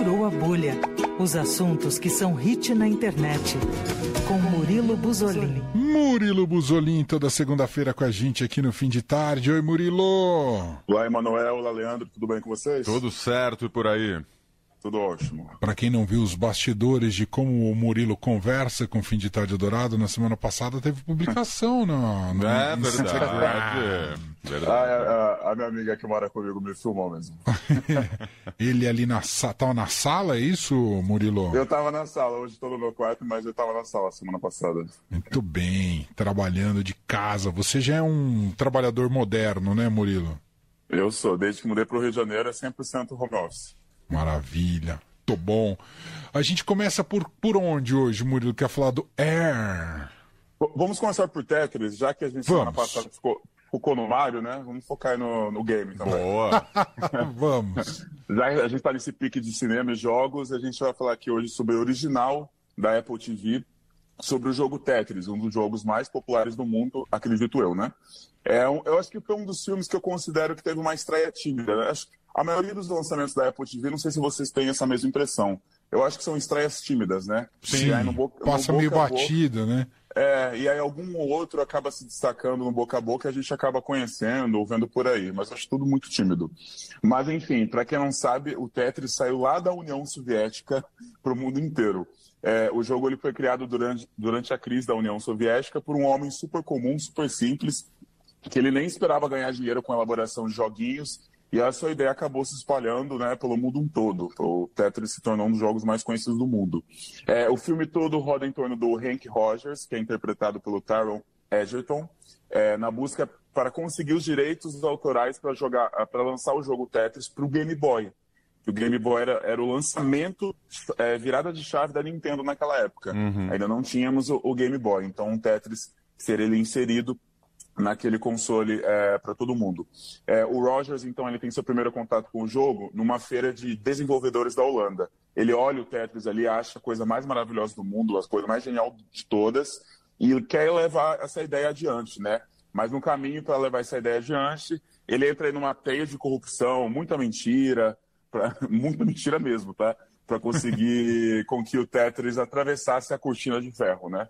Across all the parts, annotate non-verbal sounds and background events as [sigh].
Furou a bolha. Os assuntos que são hit na internet. Com Murilo Buzolin. Murilo Buzolin, toda segunda-feira com a gente aqui no fim de tarde. Oi, Murilo. Olá, Emanuel. Olá, Leandro. Tudo bem com vocês? Tudo certo e por aí. Tudo ótimo. Para quem não viu os bastidores de como o Murilo conversa com o Fim de Tarde Dourado, na semana passada teve publicação no, no É verdade. [laughs] verdade. Ah, a, a, minha amiga que mora comigo me filmou mesmo. [laughs] Ele ali na tava na sala, é isso, Murilo? Eu tava na sala, hoje estou no meu quarto, mas eu tava na sala semana passada. Muito bem, trabalhando de casa. Você já é um trabalhador moderno, né, Murilo? Eu sou, desde que mudei para o Rio de Janeiro é 100% home office. Maravilha. Tô bom. A gente começa por, por onde hoje, Murilo? Quer falar do Air? Vamos começar por Tetris, já que a gente Vamos. semana passada ficou, focou no Mario, né? Vamos focar aí no, no game também. Boa. [laughs] Vamos. Já a gente está nesse pique de cinema e jogos, a gente vai falar aqui hoje sobre o original da Apple TV, sobre o jogo Tetris, um dos jogos mais populares do mundo, acredito eu, né? É um, eu acho que foi um dos filmes que eu considero que teve uma estreia tímida. né? Acho, a maioria dos lançamentos da Apple TV, não sei se vocês têm essa mesma impressão. Eu acho que são estreias tímidas, né? Sim, aí no boca- no passa boca meio batido, né? É, e aí algum ou outro acaba se destacando no boca a boca e a gente acaba conhecendo ou vendo por aí, mas acho tudo muito tímido. Mas enfim, para quem não sabe, o Tetris saiu lá da União Soviética para o mundo inteiro. É, o jogo ele foi criado durante, durante a crise da União Soviética por um homem super comum, super simples, que ele nem esperava ganhar dinheiro com a elaboração de joguinhos, e a sua ideia acabou se espalhando né, pelo mundo todo. O Tetris se tornou um dos jogos mais conhecidos do mundo. É, o filme todo roda em torno do Hank Rogers, que é interpretado pelo Taron Egerton, é, na busca para conseguir os direitos autorais para jogar, para lançar o jogo Tetris para o Game Boy. O Game Boy era, era o lançamento, é, virada de chave da Nintendo naquela época. Ainda não tínhamos o, o Game Boy, então o Tetris seria ele inserido naquele console é, para todo mundo. É, o Rogers, então, ele tem seu primeiro contato com o jogo numa feira de desenvolvedores da Holanda. Ele olha o Tetris ali, acha a coisa mais maravilhosa do mundo, a coisa mais genial de todas, e quer levar essa ideia adiante, né? Mas no caminho para levar essa ideia adiante, ele entra numa teia de corrupção, muita mentira, pra, [laughs] muita mentira mesmo, tá? Para conseguir [laughs] com que o Tetris atravessasse a cortina de ferro, né?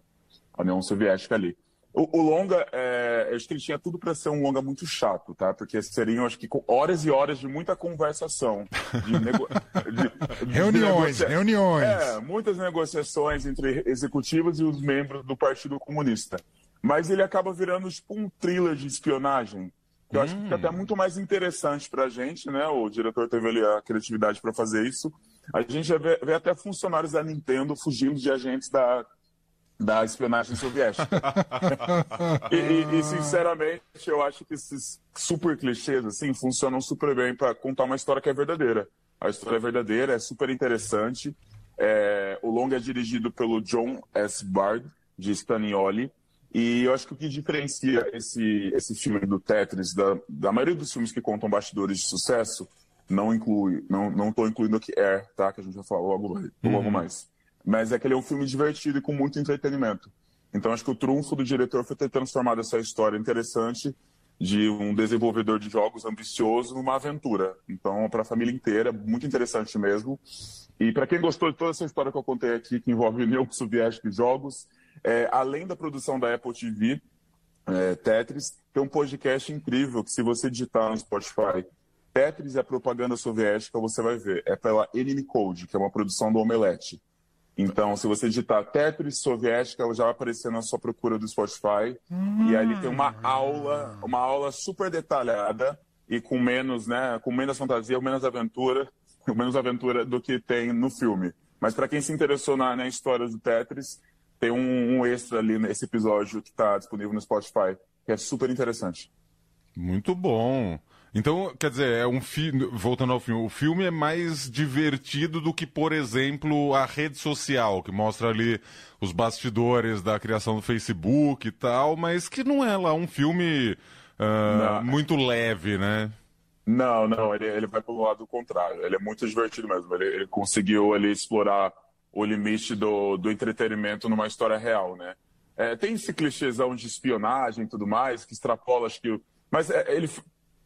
A União Soviética ali. O, o longa, é, eu acho que ele tinha tudo para ser um longa muito chato, tá? Porque seriam, acho que, horas e horas de muita conversação. De nego... [laughs] de- de Reuniões, negocia- reuniões. É, muitas negociações entre executivos e os membros do Partido Comunista. Mas ele acaba virando, tipo, um thriller de espionagem. Que eu acho que fica até muito mais interessante pra gente, né? O diretor teve ali a criatividade para fazer isso. A gente já vê, vê até funcionários da Nintendo fugindo de agentes da, da espionagem soviética. [laughs] e, e- e, sinceramente, eu acho que esses super clichês assim funcionam super bem para contar uma história que é verdadeira. A história é verdadeira, é super interessante. É, o longa é dirigido pelo John S. Bard, de Stanioli. E eu acho que o que diferencia esse, esse filme do Tetris da, da maioria dos filmes que contam bastidores de sucesso, não inclui, não, não tô incluindo aqui Air, tá? Que a gente vai falar logo, logo mais. Mas é que ele é um filme divertido e com muito entretenimento. Então acho que o trunfo do diretor foi ter transformado essa história interessante de um desenvolvedor de jogos ambicioso numa aventura. Então, para a família inteira, muito interessante mesmo. E para quem gostou de toda essa história que eu contei aqui, que envolve [laughs] União Soviética e jogos, é, além da produção da Apple TV, é, Tetris, tem um podcast incrível que se você digitar no Spotify Tetris e a propaganda soviética, você vai ver. É pela Enemy Code, que é uma produção do Omelete. Então, se você digitar Tetris soviética, ela já vai aparecer na sua procura do Spotify. E ali tem uma aula, uma aula super detalhada e com menos, né, com menos fantasia, menos aventura, com menos aventura do que tem no filme. Mas para quem se interessou na, na história do Tetris, tem um, um extra ali nesse episódio que está disponível no Spotify, que é super interessante. Muito bom. Então, quer dizer, é um filme. Voltando ao filme, o filme é mais divertido do que, por exemplo, a rede social, que mostra ali os bastidores da criação do Facebook e tal, mas que não é lá um filme Não. muito leve, né? Não, não, ele, ele vai pelo lado contrário. Ele é muito divertido mesmo. Ele, ele conseguiu ali explorar o limite do, do entretenimento numa história real, né? É, tem esse clichêzão de espionagem e tudo mais, que extrapola, acho que. Mas é, ele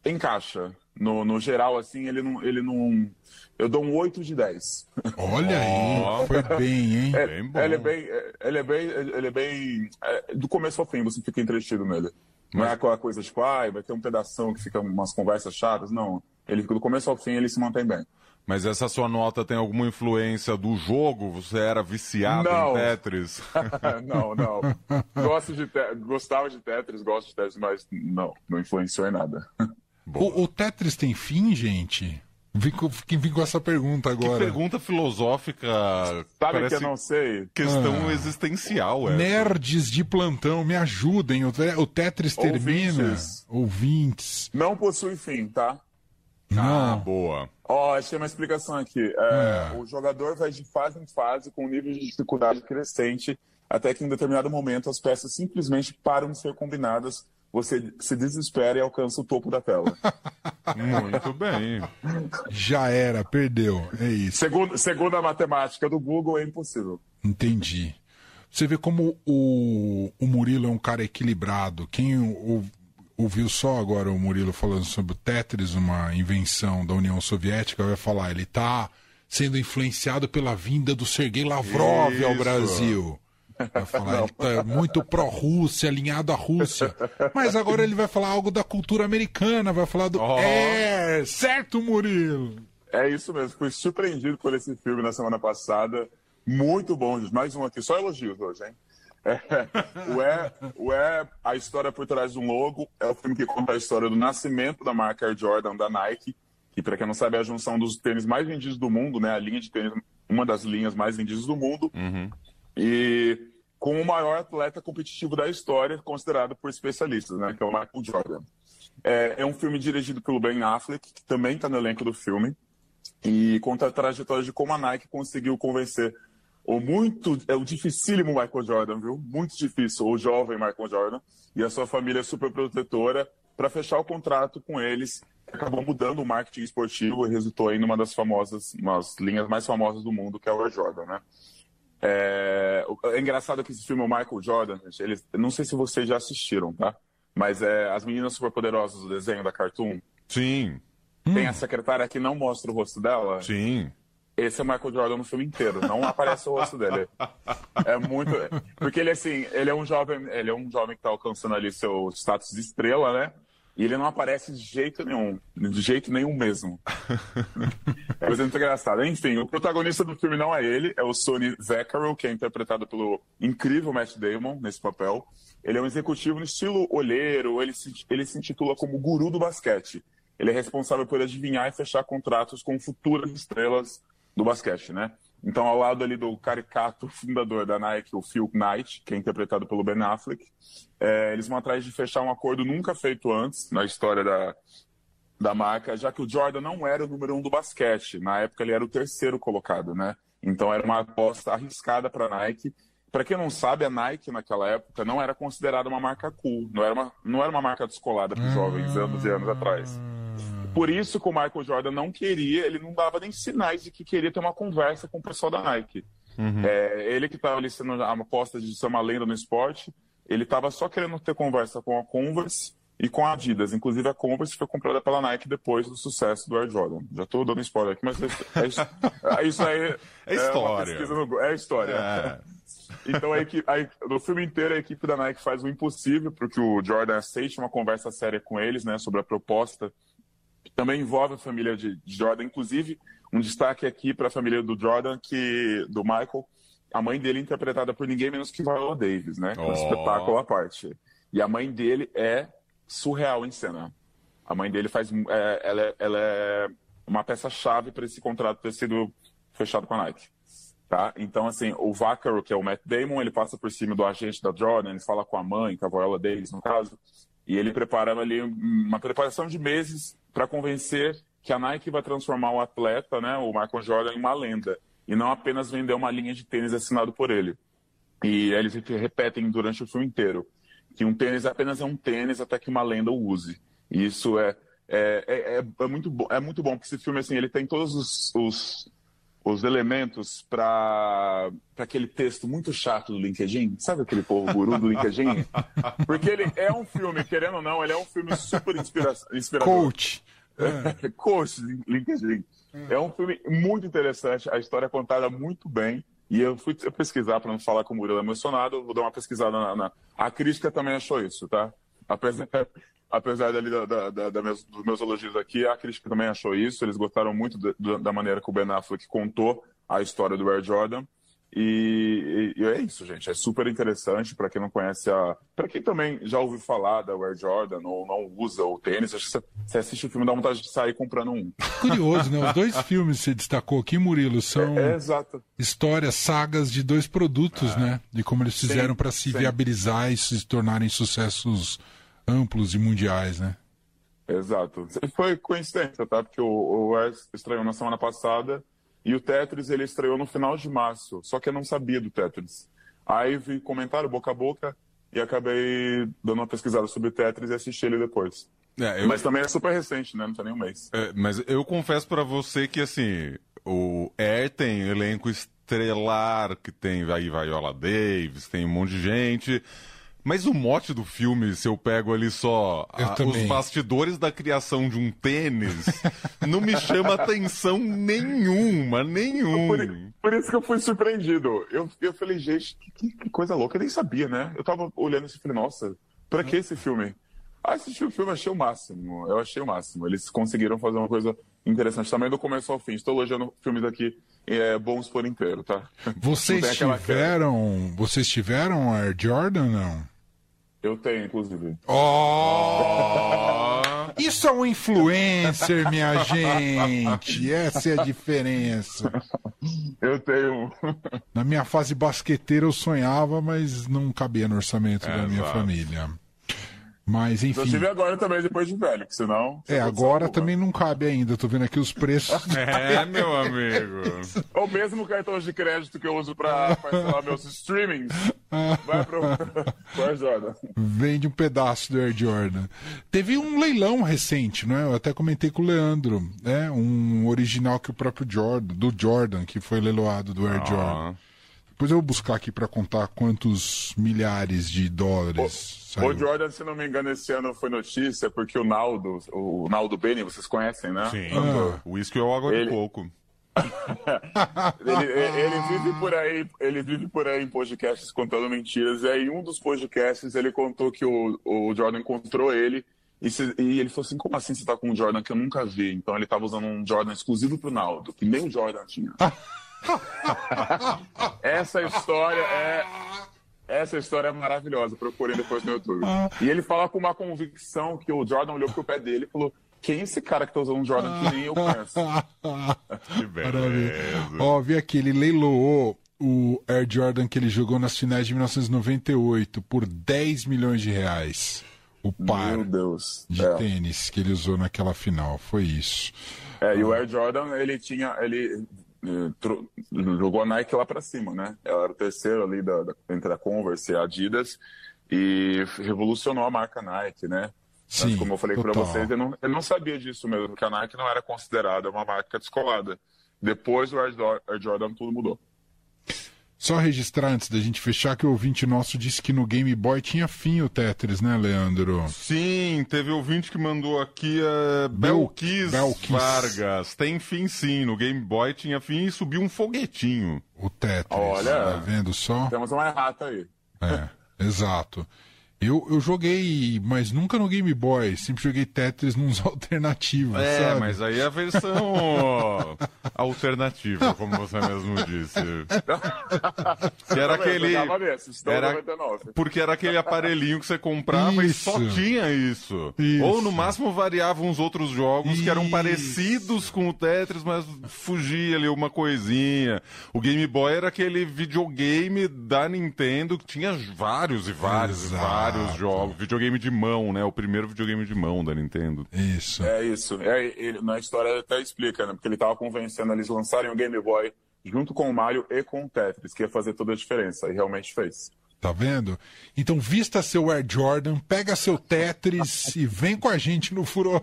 encaixa. No, no geral, assim, ele não, ele não. Eu dou um 8 de 10. Olha aí, foi bem, hein? É, Bem bom. Ele é bem. Ele é bem. Ele é bem. é, do começo ao fim, você fica entretido nele. Não é aquela coisa tipo, ai, vai ter um pedação que fica umas conversas chatas. Não. Ele fica do começo ao fim, ele se mantém bem. Mas essa sua nota tem alguma influência do jogo? Você era viciado Não. em Tetris? [laughs] não, não. Gosto de te... Gostava de Tetris, gosto de Tetris, mas não, não influenciou em nada. O, o Tetris tem fim, gente? Vim com, fiquei- vim com essa pergunta Que agora. pergunta filosófica. Sabe parece que eu não sei? questão Ah. existencial, é. Nerds de plantão, me ajudem. O, o Tetris termina. Ouvintes. Ouvintes. Não possui fim, tá? Ah, Não. boa. Ó, achei uma explicação aqui. É, O jogador vai de fase em fase com um nível de dificuldade crescente, até que em determinado momento as peças simplesmente param de ser combinadas, você se desespera e alcança o topo da tela. [laughs] Muito bem. Já era, perdeu. É isso. segundo, segundo a matemática do Google, é impossível. Entendi. Você vê como o, o Murilo é um cara equilibrado. Quem ou- ouviu só agora o Murilo falando sobre o Tetris, uma invenção da União Soviética, vai falar, ele está sendo influenciado pela vinda do Sergei Lavrov ao Isso. Brasil. Vai falar, ele tá muito pró-Rússia, alinhado à Rússia. Mas agora ele vai falar algo da cultura americana, vai falar do. Ó. É, certo, Murilo? É isso mesmo. Fui surpreendido por esse filme na semana passada. Muito bom, gente. Mais um aqui. Só elogios hoje, hein? É, o, é, o é a história por trás de um logo. É o filme que conta a história do nascimento da marca Air Jordan da Nike. Que, para quem não sabe, é a junção dos tênis mais vendidos do mundo, né? A linha de tênis, uma das linhas mais vendidas do mundo. E com o maior atleta competitivo da história, considerado por especialistas, né? Que é o Michael Jordan. É, é um filme dirigido pelo Ben Affleck, que também está no elenco do filme e conta a trajetória de como a Nike conseguiu convencer o muito, é o dificílimo Michael Jordan, viu? Muito difícil, o jovem Michael Jordan e a sua família super protetora para fechar o contrato com eles. Acabou mudando o marketing esportivo e resultou em uma das famosas, umas linhas mais famosas do mundo, que é o Jordan, né? É, é engraçado que esse filme, o Michael Jordan, ele, não sei se vocês já assistiram, tá? Mas é As Meninas Superpoderosas, o desenho da Cartoon, Sim, tem a secretária que não mostra o rosto dela. sim. Esse é o Michael Jordan no filme inteiro, não aparece o rosto dele. É muito, porque ele assim, ele é um jovem, ele é um jovem que tá alcançando ali seu status de estrela, né? E ele não aparece de jeito nenhum, de jeito nenhum mesmo. É [laughs] coisa muito engraçada. Enfim, o protagonista do filme não é ele, é o Sonny Vaccaro, que é interpretado pelo incrível Matt Damon nesse papel. Ele é um executivo no estilo olheiro, ele se, ele se intitula como guru do basquete. Ele é responsável por adivinhar e fechar contratos com futuras estrelas do basquete, né? Então, ao lado ali do caricato fundador da Nike, o Phil Knight, que é interpretado pelo Ben Affleck, é, eles vão atrás de fechar um acordo nunca feito antes na história da, da marca, já que o Jordan não era o número um do basquete. Na época, ele era o terceiro colocado, né? Então, era uma aposta arriscada para a Nike. Para quem não sabe, a Nike, naquela época, não era considerada uma marca cool. Não era uma, não era uma marca descolada para os jovens anos e anos atrás. Por isso que o Michael Jordan não queria, ele não dava nem sinais de que queria ter uma conversa com o pessoal da Nike. É, ele que estava ali sendo a aposta de ser uma lenda no esporte, ele estava só querendo ter conversa com a Converse e com a Adidas. Inclusive a Converse foi comprada pela Nike depois do sucesso do Air Jordan. Já estou dando spoiler aqui, mas é, isso- é isso aí. [laughs] É uma história. pesquisa no. É história. É. Então, a equipe, a, no filme inteiro, a equipe da Nike faz o impossível para que o Jordan aceite uma conversa séria com eles, né, sobre a proposta. Que Também envolve a família de Jordan, inclusive um destaque aqui para a família do Jordan, que do Michael, a mãe dele é interpretada por ninguém menos que Viola Davis, né, Oh. espetáculo à parte. E a mãe dele é surreal em cena. A mãe dele faz, é, ela, é, ela é uma peça chave para esse contrato ter sido fechado com a Nike. Tá? Então, assim, o Vaccaro, que é o Matt Damon, ele passa por cima do agente da Jordan, ele fala com a mãe, com a Viola Davis, no caso, e ele prepara ali uma preparação de meses para convencer que a Nike vai transformar o atleta, né, o Michael Jordan, em uma lenda, e não apenas vender uma linha de tênis assinado por ele. E eles repetem durante o filme inteiro que um tênis apenas é um tênis até que uma lenda o use. E isso é, é, é, é- muito, bom, é muito bom, porque esse filme assim, ele tem todos os, os, os elementos para aquele texto muito chato do LinkedIn. Sabe aquele povo guru do LinkedIn? [laughs] Porque ele é um filme, querendo ou não, ele é um filme super inspira inspirador. Coach. É. [laughs] Coach, LinkedIn. É um filme muito interessante, a história é contada muito bem. E eu fui pesquisar para não falar com o Murilo emocionado, vou dar uma pesquisada na, na, A crítica também achou isso, tá? Apesar, [laughs] apesar dali da, da, da, da meus, dos meus elogios aqui, a crítica também achou isso. Eles gostaram muito da maneira que o Ben Affleck contou a história do Air Jordan. E, e, e, é isso, gente. É super interessante para quem não conhece a. Para quem também já ouviu falar da Air Jordan ou não usa o tênis, acho que você assiste o filme dá vontade de sair comprando um. Curioso, né? Os dois [laughs] filmes você destacou aqui, Murilo, são é, é, histórias, sagas de dois produtos, é. né? De como eles fizeram para se sim. viabilizar e se tornarem sucessos amplos e mundiais, né? Exato. Foi coincidência, tá? Porque o, o Wes estreou na semana passada e o Tetris ele estreou no final de março, só que eu não sabia do Tetris. Aí vi comentário boca a boca e acabei dando uma pesquisada sobre o Tetris e assisti ele depois. É, eu... Mas também é super recente, né? Não tem nem um mês. É, mas eu confesso para você que, assim, o Air tem elenco estrelar, que tem aí Viola Davis, tem um monte de gente. Mas o mote do filme, se eu pego ali só a, os bastidores da criação de um tênis, não me chama atenção nenhuma, nenhuma. Por, por, isso que eu fui surpreendido. Eu, eu falei, gente, que, que, coisa louca, eu nem sabia, né? Eu tava olhando e falei, nossa, pra que esse filme? Ah, assisti o filme, achei o máximo. Eu achei o máximo. Eles conseguiram fazer uma coisa interessante também do começo ao fim. Estou elogiando filmes aqui é, bons por inteiro, tá? Vocês tiveram, vocês tiveram Air Jordan, não? Eu tenho, inclusive. Oh! Isso é um influencer, minha gente. Essa é a diferença. Eu tenho. Na minha fase basqueteira eu sonhava, mas não cabia no orçamento é, da minha exato. família. Mas enfim. Inclusive agora também, depois de velho, que senão. É, agora também não cabe ainda. Tô vendo aqui os preços. [laughs] É, meu amigo. [laughs] o mesmo cartão de crédito que eu uso pra parcelar meus streamings. Vai pro, [laughs] Air Jordan. Vende um pedaço do Air Jordan. Teve um leilão recente, não é? Eu até comentei com o Leandro, né? Um original que o próprio Jordan, do Jordan, que foi leiloado do Air ah. Jordan. Depois eu vou buscar aqui para contar quantos milhares de dólares. O, o Jordan, se não me engano, esse ano foi notícia porque o Naldo, o Naldo Beni, vocês conhecem, né? Sim. Ah. O uísque é água ele... de coco. [laughs] ele, ele, vive por aí, ele vive por aí em podcasts contando mentiras. E aí, um dos podcasts, ele contou que o, o Jordan encontrou ele e, se, e, ele falou assim: como assim você tá com um Jordan que eu nunca vi? Então ele tava usando um Jordan exclusivo pro Naldo, que nem o Jordan tinha. [laughs] [laughs] Essa história é. Essa história é maravilhosa, procurem depois no YouTube. E ele fala com uma convicção que o Jordan olhou pro pé dele e falou: quem é esse cara que tá usando um Jordan que nem eu conheço? [laughs] que beleza. Ó, vi aqui, ele leiloou o Air Jordan que ele jogou nas finais de 1998 por 10 milhões de reais. O par de é. tênis que ele usou naquela final. Foi isso. É, e o Air Jordan, ele tinha. Ele jogou a Nike lá para cima, né? Ela era o terceiro ali da, da, entre a Converse e a Adidas e revolucionou a marca Nike, né? Sim, Mas, como eu falei para vocês, eu não, eu não sabia disso mesmo, que a Nike não era considerada uma marca descolada. Depois do Air Jordan tudo mudou. Só registrar antes da gente fechar que o ouvinte nosso disse que no Game Boy tinha fim o Tetris, né, Leandro? Sim, teve ouvinte que mandou aqui a uh, Belkis, Belkis Vargas. Tem fim sim, no Game Boy tinha fim e subiu um foguetinho. O Tetris, Olha, tá vendo só? Temos uma errata aí. É, [laughs] exato. Eu, eu joguei, mas nunca no Game Boy. Sempre joguei Tetris nos [laughs] alternativos. É, sabe? mas aí é a versão [laughs] alternativa, como você mesmo disse. [laughs] que era aquele. Era... Porque era aquele aparelhinho que você comprava isso. e só tinha isso. isso. Ou no máximo variavam uns outros jogos isso. que eram parecidos com o Tetris, mas fugia ali uma coisinha. O Game Boy era aquele videogame da Nintendo que tinha vários e vários Exato. e vários vários jogos. Videogame de mão, né? O primeiro videogame de mão da Nintendo. Isso. É isso. É, ele, na história até explica, né? Porque ele tava convencendo eles lançarem o Game Boy junto com o Mario e com o Tetris, que ia fazer toda a diferença. E realmente fez. Tá vendo? Então vista seu Air Jordan, pega seu Tetris e vem com a gente no Furo.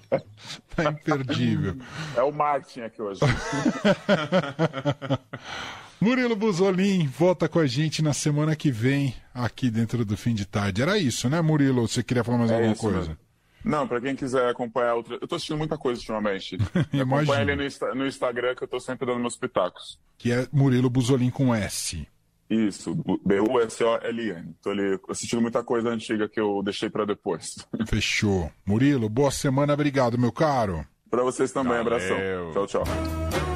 [laughs] tá imperdível. É o Martin aqui hoje. [laughs] Murilo Buzolin volta com a gente na semana que vem, aqui dentro do fim de tarde. Era isso, né, Murilo? Você queria falar mais é alguma coisa? Mesmo. Não, para quem quiser acompanhar outra. Eu tô assistindo muita coisa ultimamente. [laughs] Acompanha ele no, no, Instagram que eu tô sempre dando meus pitacos. Que é Murilo Buzolin com S. Isso, B-U-S-O-L-N. Tô ali assistindo muita coisa antiga que eu deixei para depois. [laughs] Fechou. Murilo, boa semana, obrigado, meu caro. Para vocês também, Valeu. abração. Tchau, tchau.